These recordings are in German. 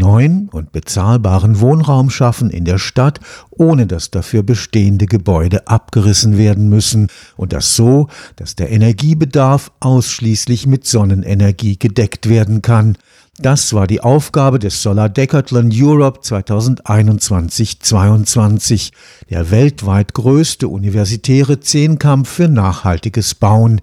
neuen und bezahlbaren Wohnraum schaffen in der Stadt, ohne dass dafür bestehende Gebäude abgerissen werden müssen und das so, dass der Energiebedarf ausschließlich mit Sonnenenergie gedeckt werden kann. Das war die Aufgabe des Solar Decathlon Europe 2021-22, der weltweit größte universitäre Zehnkampf für nachhaltiges Bauen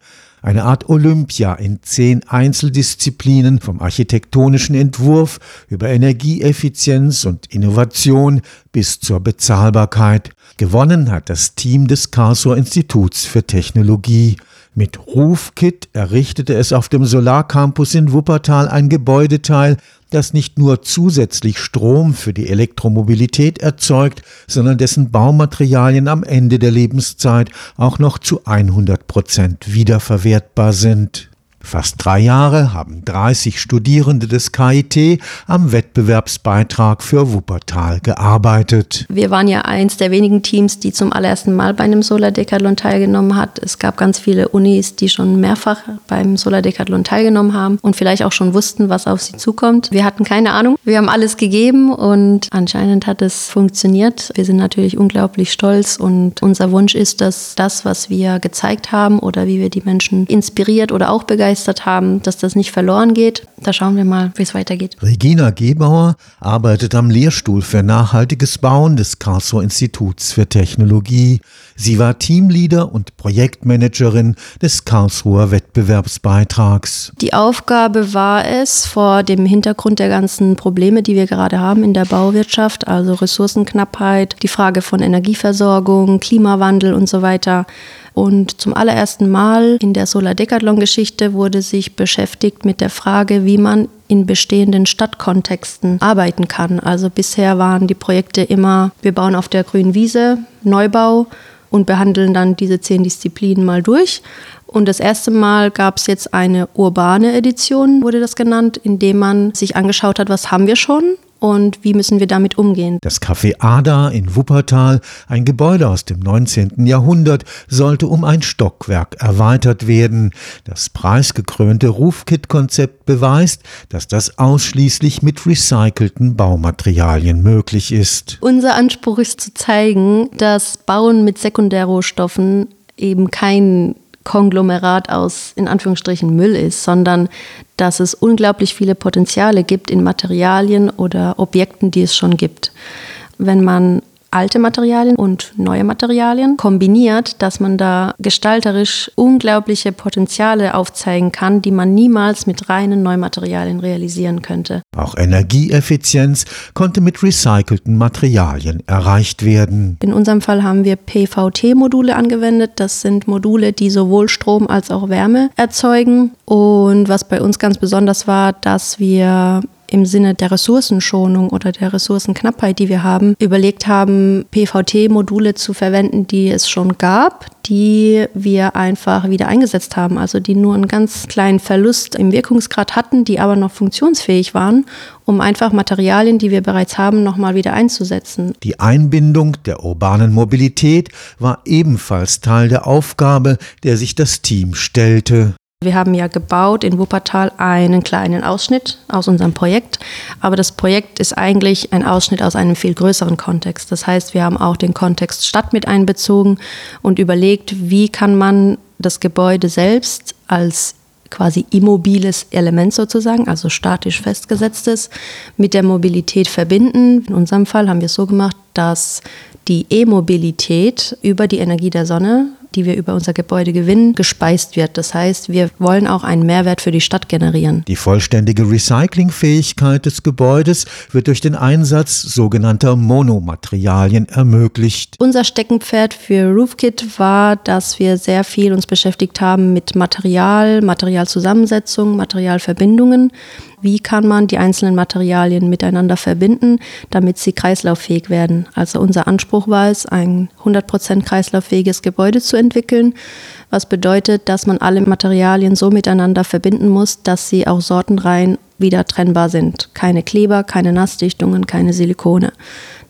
eine Art Olympia in zehn Einzeldisziplinen vom architektonischen Entwurf über Energieeffizienz und Innovation bis zur Bezahlbarkeit. Gewonnen hat das Team des Karlsruher Instituts für Technologie. Mit RufKit errichtete es auf dem Solarcampus in Wuppertal ein Gebäudeteil, das nicht nur zusätzlich Strom für die Elektromobilität erzeugt, sondern dessen Baumaterialien am Ende der Lebenszeit auch noch zu 100 Prozent wiederverwertbar sind. Fast drei Jahre haben 30 Studierende des KIT am Wettbewerbsbeitrag für Wuppertal gearbeitet. Wir waren ja eins der wenigen Teams, die zum allerersten Mal bei einem Solar Decathlon teilgenommen hat. Es gab ganz viele Unis, die schon mehrfach beim Solar Decathlon teilgenommen haben und vielleicht auch schon wussten, was auf sie zukommt. Wir hatten keine Ahnung. Wir haben alles gegeben und anscheinend hat es funktioniert. Wir sind natürlich unglaublich stolz und unser Wunsch ist, dass das, was wir gezeigt haben oder wie wir die Menschen inspiriert oder auch begeistert begeistert haben, dass das nicht verloren geht. Da schauen wir mal, wie es weitergeht. Regina Gebauer arbeitet am Lehrstuhl für nachhaltiges Bauen des Karlsruher Instituts für Technologie. Sie war Teamleader und Projektmanagerin des Karlsruher Wettbewerbsbeitrags. Die Aufgabe war es, vor dem Hintergrund der ganzen Probleme, die wir gerade haben in der Bauwirtschaft, also Ressourcenknappheit, die Frage von Energieversorgung, Klimawandel und so weiter, und zum allerersten Mal in der Solar Decathlon-Geschichte wurde sich beschäftigt mit der Frage, wie man in bestehenden Stadtkontexten arbeiten kann. Also bisher waren die Projekte immer, wir bauen auf der grünen Wiese, Neubau und behandeln dann diese zehn Disziplinen mal durch. Und das erste Mal gab es jetzt eine urbane Edition, wurde das genannt, indem man sich angeschaut hat, was haben wir schon und wie müssen wir damit umgehen. Das Café Ada in Wuppertal, ein Gebäude aus dem 19. Jahrhundert, sollte um ein Stockwerk erweitert werden. Das preisgekrönte Rufkit-Konzept beweist, dass das ausschließlich mit recycelten Baumaterialien möglich ist. Unser Anspruch ist zu zeigen, dass Bauen mit Sekundärrohstoffen eben kein Konglomerat aus in Anführungsstrichen Müll ist, sondern dass es unglaublich viele Potenziale gibt in Materialien oder Objekten, die es schon gibt. Wenn man alte Materialien und neue Materialien kombiniert, dass man da gestalterisch unglaubliche Potenziale aufzeigen kann, die man niemals mit reinen Neumaterialien realisieren könnte. Auch Energieeffizienz konnte mit recycelten Materialien erreicht werden. In unserem Fall haben wir PVT-Module angewendet. Das sind Module, die sowohl Strom als auch Wärme erzeugen. Und was bei uns ganz besonders war, dass wir im Sinne der Ressourcenschonung oder der Ressourcenknappheit, die wir haben, überlegt haben, PVT-Module zu verwenden, die es schon gab, die wir einfach wieder eingesetzt haben, also die nur einen ganz kleinen Verlust im Wirkungsgrad hatten, die aber noch funktionsfähig waren, um einfach Materialien, die wir bereits haben, nochmal wieder einzusetzen. Die Einbindung der urbanen Mobilität war ebenfalls Teil der Aufgabe, der sich das Team stellte. Wir haben ja gebaut in Wuppertal einen kleinen Ausschnitt aus unserem Projekt, aber das Projekt ist eigentlich ein Ausschnitt aus einem viel größeren Kontext. Das heißt, wir haben auch den Kontext Stadt mit einbezogen und überlegt, wie kann man das Gebäude selbst als quasi immobiles Element sozusagen, also statisch festgesetztes, mit der Mobilität verbinden. In unserem Fall haben wir es so gemacht, dass die E-Mobilität über die Energie der Sonne die wir über unser Gebäude gewinnen, gespeist wird. Das heißt, wir wollen auch einen Mehrwert für die Stadt generieren. Die vollständige Recyclingfähigkeit des Gebäudes wird durch den Einsatz sogenannter Monomaterialien ermöglicht. Unser Steckenpferd für RoofKit war, dass wir sehr viel uns beschäftigt haben mit Material, Materialzusammensetzung, Materialverbindungen. Wie kann man die einzelnen Materialien miteinander verbinden, damit sie kreislauffähig werden? Also unser Anspruch war es, ein 100% kreislauffähiges Gebäude zu entwickeln, was bedeutet, dass man alle Materialien so miteinander verbinden muss, dass sie auch sortenrein wieder trennbar sind. Keine Kleber, keine Nassdichtungen, keine Silikone.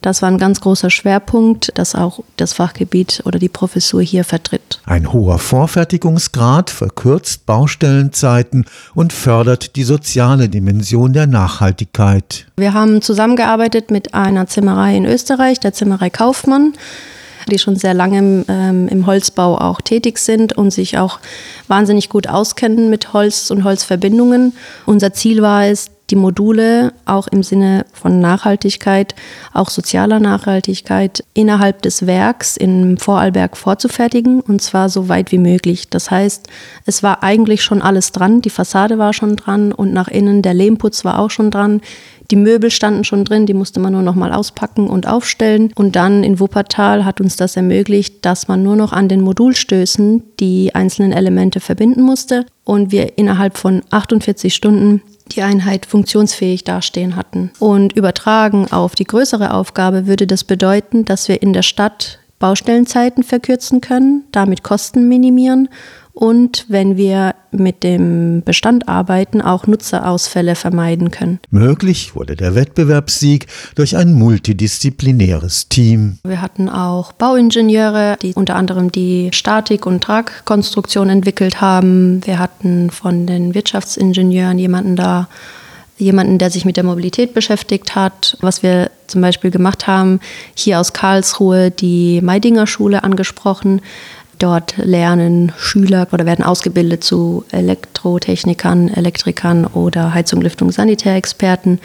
Das war ein ganz großer Schwerpunkt, das auch das Fachgebiet oder die Professur hier vertritt. Ein hoher Vorfertigungsgrad verkürzt Baustellenzeiten und fördert die soziale Dimension der Nachhaltigkeit. Wir haben zusammengearbeitet mit einer Zimmerei in Österreich, der Zimmerei Kaufmann die schon sehr lange ähm, im Holzbau auch tätig sind und sich auch wahnsinnig gut auskennen mit Holz und Holzverbindungen. Unser Ziel war es, die Module auch im Sinne von Nachhaltigkeit, auch sozialer Nachhaltigkeit innerhalb des Werks in Vorarlberg vorzufertigen und zwar so weit wie möglich. Das heißt, es war eigentlich schon alles dran, die Fassade war schon dran und nach innen der Lehmputz war auch schon dran. Die Möbel standen schon drin, die musste man nur noch mal auspacken und aufstellen. Und dann in Wuppertal hat uns das ermöglicht, dass man nur noch an den Modulstößen die einzelnen Elemente verbinden musste und wir innerhalb von 48 Stunden die Einheit funktionsfähig dastehen hatten. Und übertragen auf die größere Aufgabe würde das bedeuten, dass wir in der Stadt Baustellenzeiten verkürzen können, damit Kosten minimieren und wenn wir mit dem Bestand arbeiten, auch Nutzerausfälle vermeiden können. Möglich wurde der Wettbewerbssieg durch ein multidisziplinäres Team. Wir hatten auch Bauingenieure, die unter anderem die Statik- und Tragkonstruktion entwickelt haben. Wir hatten von den Wirtschaftsingenieuren jemanden da, jemanden, der sich mit der Mobilität beschäftigt hat. Was wir zum Beispiel gemacht haben, hier aus Karlsruhe die Meidinger Schule angesprochen. Dort lernen Schüler oder werden ausgebildet zu Elektrotechnikern, Elektrikern oder Heizung, Lüftung, Sanitärexperten,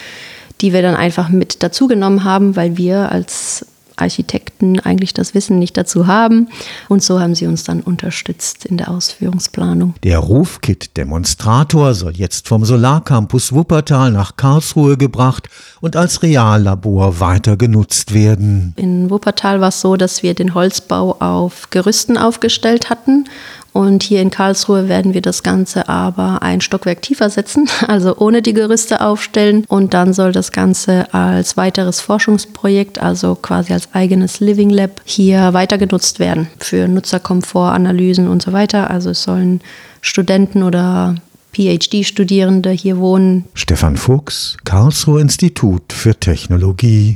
die wir dann einfach mit dazugenommen haben, weil wir als Architekten eigentlich das Wissen nicht dazu haben. Und so haben sie uns dann unterstützt in der Ausführungsplanung. Der Rufkit-Demonstrator soll jetzt vom Solarcampus Wuppertal nach Karlsruhe gebracht und als Reallabor weiter genutzt werden. In Wuppertal war es so, dass wir den Holzbau auf Gerüsten aufgestellt hatten und hier in Karlsruhe werden wir das Ganze aber ein Stockwerk tiefer setzen, also ohne die Gerüste aufstellen. Und dann soll das Ganze als weiteres Forschungsprojekt, also quasi als eigenes Living Lab, hier weiter genutzt werden für Nutzerkomfort, Analysen und so weiter. Also es sollen Studenten oder PhD-Studierende hier wohnen. Stefan Fuchs, Karlsruhe Institut für Technologie.